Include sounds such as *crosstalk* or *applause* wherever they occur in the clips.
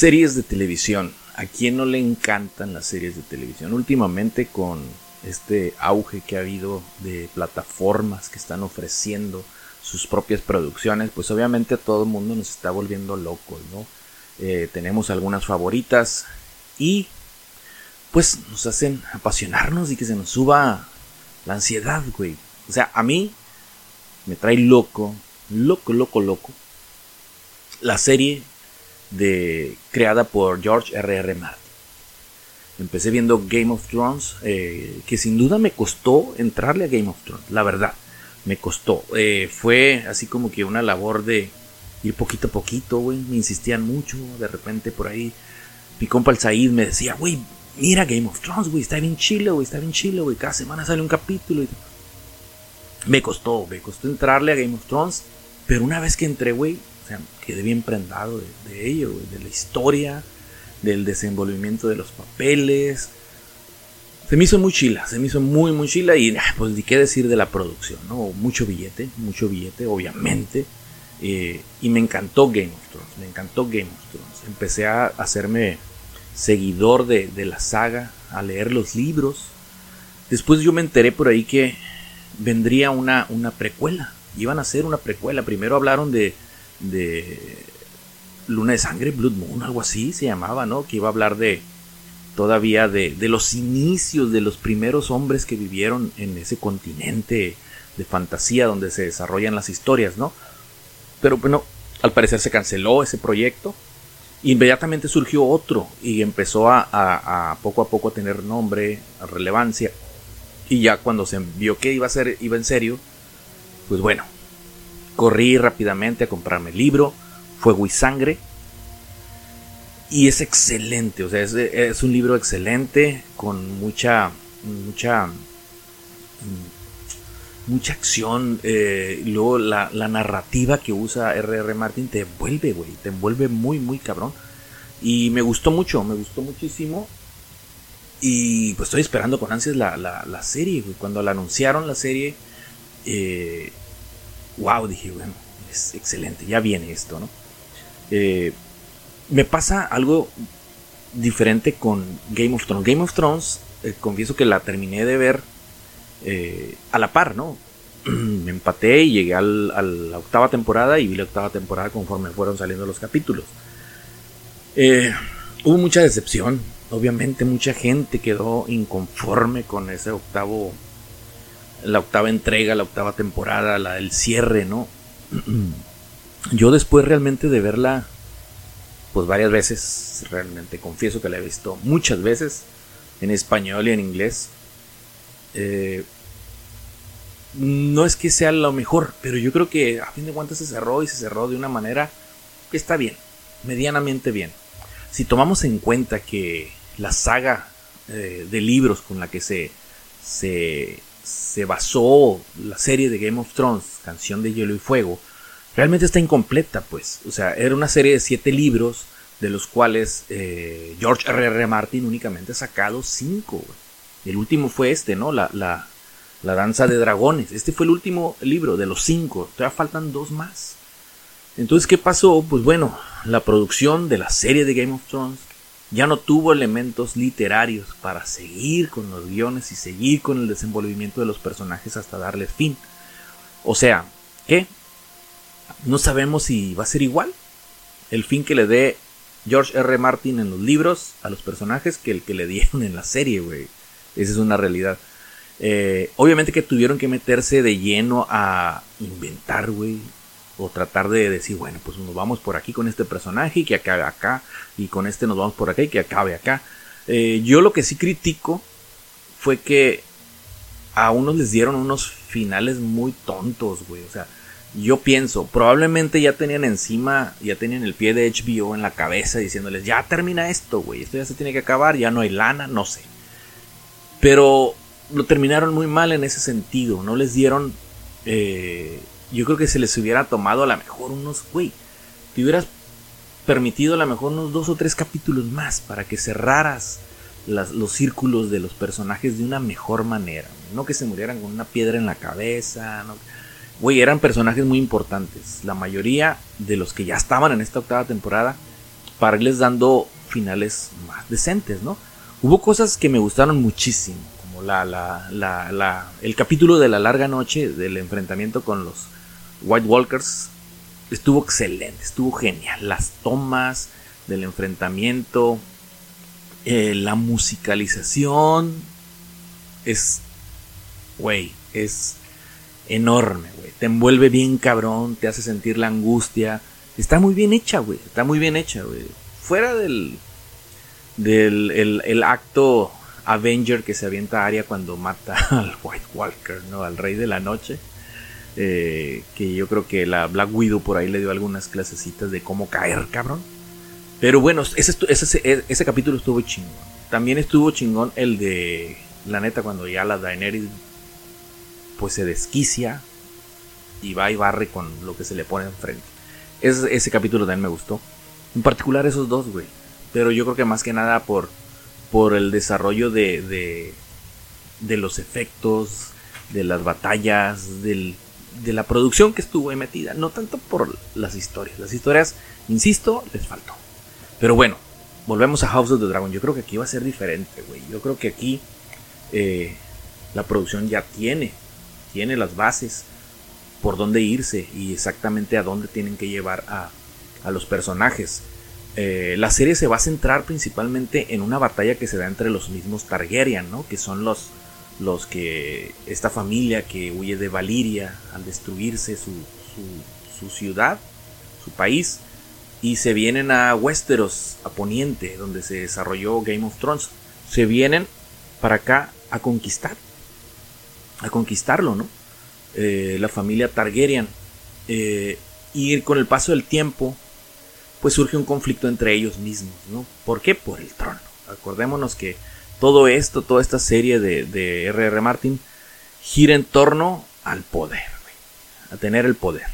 Series de televisión. ¿A quién no le encantan las series de televisión? Últimamente con este auge que ha habido de plataformas que están ofreciendo sus propias producciones, pues obviamente todo el mundo nos está volviendo locos, ¿no? Eh, tenemos algunas favoritas y pues nos hacen apasionarnos y que se nos suba la ansiedad, güey. O sea, a mí me trae loco, loco, loco, loco la serie de creada por George R.R. R. Martin. Empecé viendo Game of Thrones, eh, que sin duda me costó entrarle a Game of Thrones, la verdad, me costó. Eh, fue así como que una labor de ir poquito a poquito, güey, me insistían mucho, de repente por ahí mi compa el Said me decía, güey, mira Game of Thrones, güey, está bien chilo, güey, está bien chilo, güey, cada semana sale un capítulo. Me costó, me costó entrarle a Game of Thrones, pero una vez que entré, güey, o sea, quedé bien prendado de, ello, de la historia, del desenvolvimiento de los papeles. Se me hizo muy chila, se me hizo muy, muy chila y ah, pues ni qué decir de la producción, ¿no? Mucho billete, mucho billete, obviamente. Eh, y me encantó Game of Thrones, me encantó Game of Thrones. Empecé a hacerme seguidor de, la saga, a leer los libros. Después yo me enteré por ahí que vendría una, una precuela. Iban a hacer una precuela. Primero hablaron de, de Luna de Sangre, Blood Moon, algo así se llamaba, ¿no? Que iba a hablar de todavía de, de los inicios de los primeros hombres que vivieron en ese continente de fantasía donde se desarrollan las historias, ¿no? Pero bueno, al parecer se canceló ese proyecto. Inmediatamente surgió otro y empezó a, poco a poco a tener nombre, relevancia. Y ya cuando se vio que iba a ser, iba en serio, pues bueno, corrí rápidamente a comprarme el libro, Fuego y Sangre. Y es excelente, o sea, es, un libro excelente, con mucha, mucha, mucha acción. Eh, luego la, narrativa que usa R.R. Martin te envuelve, güey, te envuelve muy, muy cabrón. Y me gustó mucho, me gustó muchísimo. Y pues estoy esperando con ansias la, la, serie, güey. Cuando la anunciaron la serie, eh, wow, dije, bueno, es excelente, ya viene esto, ¿no? Eh, me pasa algo diferente con Game of Thrones. Game of Thrones, confieso que la terminé de ver eh, a la par, ¿no? *clears throat* me empaté y llegué a la octava temporada y vi la octava temporada conforme fueron saliendo los capítulos. hubo mucha decepción, obviamente mucha gente quedó inconforme con ese octavo, la octava entrega, la octava temporada, la del cierre, ¿no? *clears throat* yo después realmente de verla, pues varias veces, realmente confieso que la he visto muchas veces, en español y en inglés. Eh, no es que sea lo mejor, pero yo creo que a fin de cuentas se cerró y se cerró de una manera que está bien, medianamente bien. Si tomamos en cuenta que la saga eh, de libros con la que se, se, se basó la serie de Game of Thrones, Canción de Hielo y Fuego, realmente está incompleta, pues. O sea, era una serie de siete libros, de los cuales eh, George R.R. R. Martin únicamente ha sacado cinco. El último fue este, ¿no? La, la, la, danza de dragones. Este fue el último libro de los cinco. Todavía faltan dos más. Entonces, ¿qué pasó? Pues bueno, la producción de la serie de Game of Thrones ya no tuvo elementos literarios para seguir con los guiones y seguir con el desenvolvimiento de los personajes hasta darles fin. O sea, ¿qué? no sabemos si va a ser igual el fin que le dé George R. Martin en los libros a los personajes que el que le dieron en la serie, güey. Esa es una realidad. Eh, obviamente que tuvieron que meterse de lleno a inventar, güey. O tratar de decir, bueno, pues nos vamos por aquí con este personaje y que acabe acá. Y con este nos vamos por acá y que acabe acá. Eh, yo lo que sí critico fue que a unos les dieron unos finales muy tontos, güey. O sea, yo pienso, probablemente ya tenían encima, ya tenían el pie de HBO en la cabeza diciéndoles, ya termina esto, güey, esto ya se tiene que acabar, ya no hay lana, no sé. Pero lo terminaron muy mal en ese sentido, no les dieron, eh, yo creo que se les hubiera tomado a lo mejor unos, güey, te hubieras permitido a lo mejor unos dos o tres capítulos más para que cerraras los círculos de los personajes de una mejor manera. No que se murieran con una piedra en la cabeza. No. Güey, eran personajes muy importantes. La mayoría de los que ya estaban en esta octava temporada, para irles dando finales más decentes, ¿no? Hubo cosas que me gustaron muchísimo, como la, la, la, el capítulo de la larga noche del enfrentamiento con los White Walkers. Estuvo excelente, estuvo genial. Las tomas del enfrentamiento, eh, la musicalización es, güey, es enorme, güey. Te envuelve bien cabrón, te hace sentir la angustia. Está muy bien hecha, güey. Está muy bien hecha, güey. Fuera del, del el, acto Avenger que se avienta a Aria cuando mata *laughs* al White Walker, ¿no? Al Rey de la Noche. Eh, que yo creo que la Black Widow por ahí le dio algunas clasecitas de cómo caer, cabrón. Pero bueno, ese, ese, ese, capítulo estuvo chingón. También estuvo chingón el de, la neta, cuando ya la Daenerys pues se desquicia y va y barre con lo que se le pone enfrente. Ese, ese capítulo también me gustó. En particular esos dos, güey. Pero yo creo que más que nada por, por el desarrollo de, de, de los efectos, de las batallas, del, de la producción que estuvo ahí metida. No tanto por las historias. Las historias, insisto, les faltó. Pero bueno, volvemos a House of the Dragon. Yo creo que aquí va a ser diferente, güey. Yo creo que aquí eh, la producción ya tiene, tiene las bases por dónde irse y exactamente a dónde tienen que llevar a, a los personajes. Eh, la serie se va a centrar principalmente en una batalla que se da entre los mismos Targaryen, ¿no? Que son los, los que esta familia que huye de Valiria al destruirse su, su, ciudad, su país y se vienen a Westeros, a Poniente, donde se desarrolló Game of Thrones. Se vienen para acá a conquistar, a conquistarlo, ¿no? Eh, la familia Targaryen. Eh, y con el paso del tiempo, pues surge un conflicto entre ellos mismos, ¿no? ¿Por qué? Por el trono. Acordémonos que todo esto, toda esta serie de R.R. Martin gira en torno al poder, a tener el poder.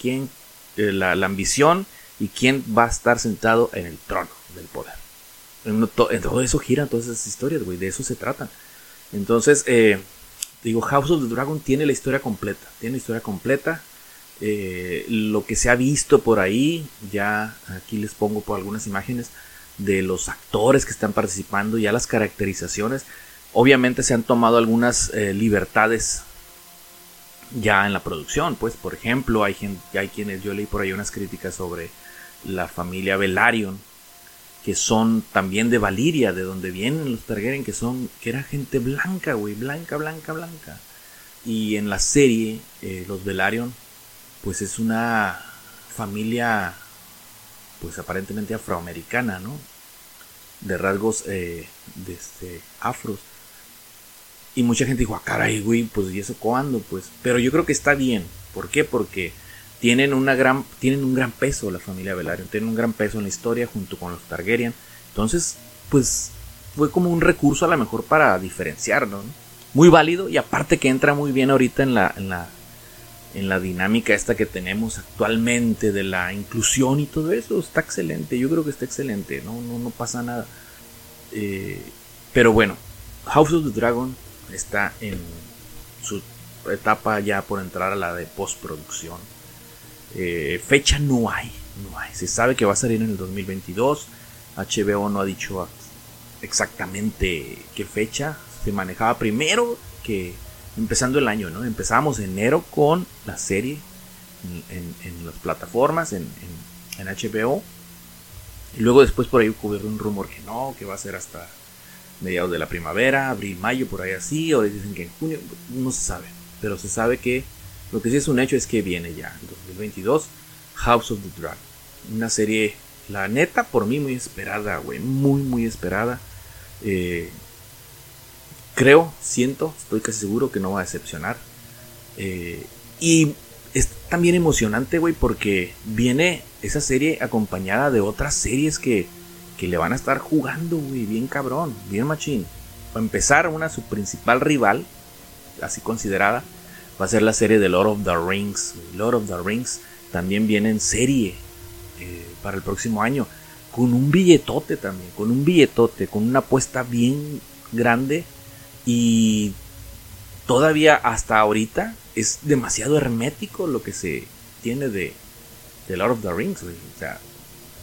¿Quién? Eh, la, la ambición y quién va a estar sentado en el trono del poder. En, todo eso giran todas esas historias, güey, de eso se trata. Entonces, eh, digo, House of the Dragon tiene la historia completa, tiene la historia completa. Eh, lo que se ha visto por ahí, ya aquí les pongo por algunas imágenes de los actores que están participando, ya las caracterizaciones. Obviamente se han tomado algunas eh, libertades ya en la producción, pues por ejemplo hay, gente, hay quienes, yo leí por ahí unas críticas sobre la familia Velaryon, que son también de Valiria, de donde vienen los Targaryen, que son, que era gente blanca, güey, blanca, blanca, blanca. Y en la serie, eh, los Velaryon, pues es una familia, pues aparentemente afroamericana, ¿no? De rasgos eh, de este, afros. Y mucha gente dijo, ah, caray, güey, pues ¿y eso cuándo? Pues, pero yo creo que está bien. ¿Por qué? Porque tienen, una gran, tienen un gran peso la familia Velaryon, tienen un gran peso en la historia junto con los Targaryen. Entonces, pues fue como un recurso a lo mejor para diferenciarlo. Muy válido y aparte que entra muy bien ahorita en la, en la dinámica esta que tenemos actualmente de la inclusión y todo eso. Está excelente, yo creo que está excelente, no, no, no pasa nada. Eh, pero bueno, House of the Dragon está en su etapa ya por entrar a la de postproducción eh, fecha no hay, no hay. Se sabe que va a salir en el 2022. HBO no ha dicho exactamente qué fecha. Se manejaba primero que empezando el año, ¿no? Empezamos enero con la serie en, las plataformas, en, HBO. Y luego después por ahí hubo un rumor que no, que va a ser hasta mediados de la primavera, abril, mayo, por ahí así. Ahora dicen que en junio, no se sabe. Pero se sabe que lo que sí es un hecho es que viene ya, en 2022, House of the Dragon. Una serie, la neta, por mí muy esperada, güey. Muy, muy esperada. Eh, creo, siento, estoy casi seguro que no va a decepcionar. Eh, y es también emocionante, güey, porque viene esa serie acompañada de otras series que, que le van a estar jugando, güey, bien cabrón, bien machín. Para empezar, una su principal rival, así considerada, va a ser la serie de Lord of the Rings. Lord of the Rings también viene en serie eh, para el próximo año con un billetote también, con un billetote, con una apuesta bien grande y todavía hasta ahorita es demasiado hermético lo que se tiene de, de Lord of the Rings. O sea,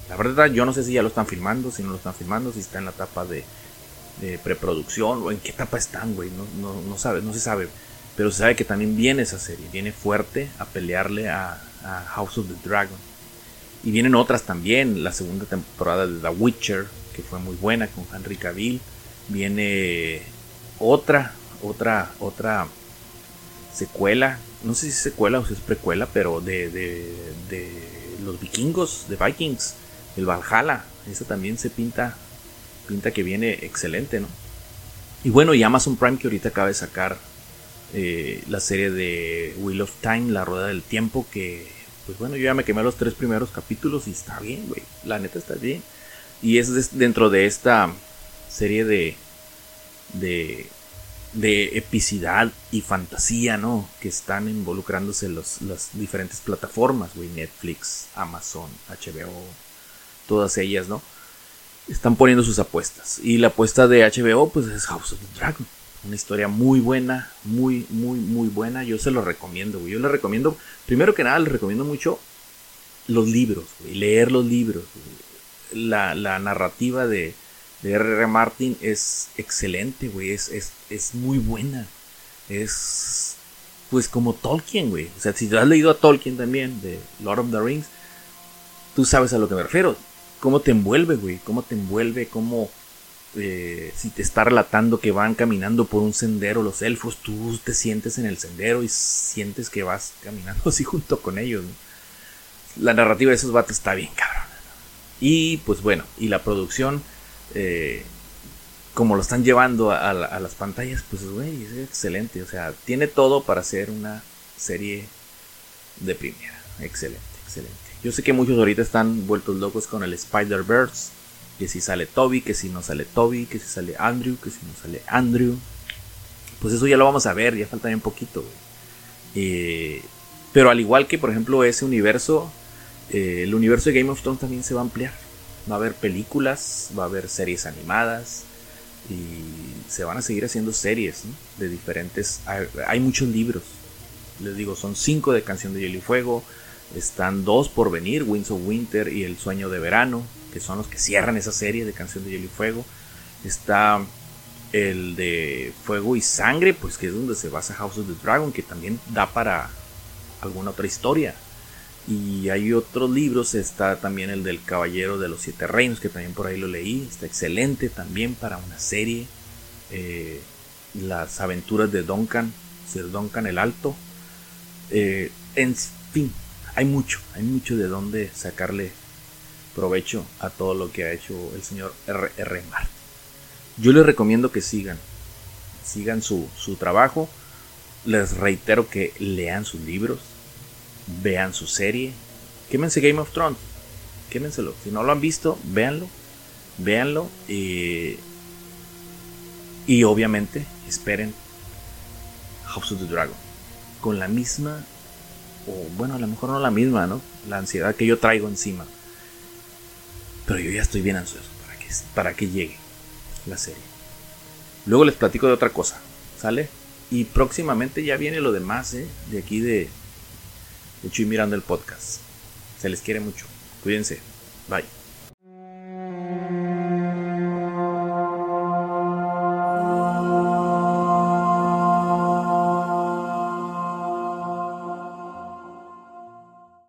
la verdad yo no sé si ya lo están filmando, si no lo están filmando, si está en la etapa de, preproducción o en qué etapa están, güey. No, no, no, sabe, no se sabe. Pero se sabe que también viene esa serie, viene fuerte a pelearle a House of the Dragon. Y vienen otras también, la segunda temporada de The Witcher, que fue muy buena con Henry Cavill. Viene otra, otra, otra secuela, no sé si es secuela o si es precuela, pero de, de, de los vikingos, de Vikings, el Valhalla. Esa también se pinta, pinta que viene excelente, ¿no? Y bueno, y Amazon Prime que ahorita acaba de sacar eh, la serie de Wheel of Time, La Rueda del Tiempo, que pues bueno, yo ya me quemé los tres primeros capítulos y está bien, güey. La neta está bien. Y es dentro de esta serie de, de, de epicidad y fantasía, ¿no? Que están involucrándose los, las diferentes plataformas, güey. Netflix, Amazon, HBO, todas ellas, ¿no? Están poniendo sus apuestas. Y la apuesta de HBO, pues es House of the Dragon. Una historia muy buena, muy, muy, muy buena. Yo se lo recomiendo, güey. Yo le recomiendo, primero que nada, le recomiendo mucho los libros, güey. Leer los libros. La, la, narrativa de, de R.R. Martin es excelente, güey. Es, es, es muy buena. Es, pues, como Tolkien, güey. O sea, si te has leído a Tolkien también, de Lord of the Rings, tú sabes a lo que me refiero. Cómo te envuelve, güey. Cómo te envuelve, cómo eh, si te está relatando que van caminando por un sendero los elfos, tú te sientes en el sendero y sientes que vas caminando *laughs* así junto con ellos. La narrativa de esos vatos está bien, cabrón. Y pues bueno, y la producción, eh, como lo están llevando a, las pantallas, pues güey, es excelente. O sea, tiene todo para ser una serie de primera. Excelente, excelente. Yo sé que muchos ahorita están vueltos locos con el Spider-Verse que si sale Toby, que si no sale Toby, que si sale Andrew, que si no sale Andrew. Pues eso ya lo vamos a ver, ya falta un poquito. Eh, pero al igual que por ejemplo ese universo, eh, el universo de Game of Thrones también se va a ampliar. Va a haber películas, va a haber series animadas y se van a seguir haciendo series de diferentes... Hay, muchos libros, les digo, son cinco de Canción de Hielo y Fuego, están dos por venir, Winds of Winter y El Sueño de Verano, que son los que cierran esa serie de Canción de Hielo y Fuego. Está el de Fuego y Sangre, pues que es donde se basa House of the Dragon, que también da para alguna otra historia. Y hay otros libros, está también el del Caballero de los Siete Reinos, que también por ahí lo leí, está excelente también para una serie. Eh, las aventuras de Duncan, Sir Duncan el Alto. Eh, en fin, hay mucho, hay mucho de dónde sacarle provecho a todo lo que ha hecho el señor R.R. Martin. Yo les recomiendo que sigan, sigan su, su trabajo. Les reitero que lean sus libros, vean su serie. Quémense Game of Thrones, quémenselo. Si no lo han visto, véanlo, véanlo. y obviamente esperen House of the Dragon. Con la misma, o bueno, a lo mejor no la misma, ¿no? La ansiedad que yo traigo encima pero yo ya estoy bien ansioso para que, para que llegue la serie. Luego les platico de otra cosa, ¿sale? Y próximamente ya viene lo demás, ¿eh? De aquí de, Chuy Mirando el podcast. Se les quiere mucho. Cuídense. Bye.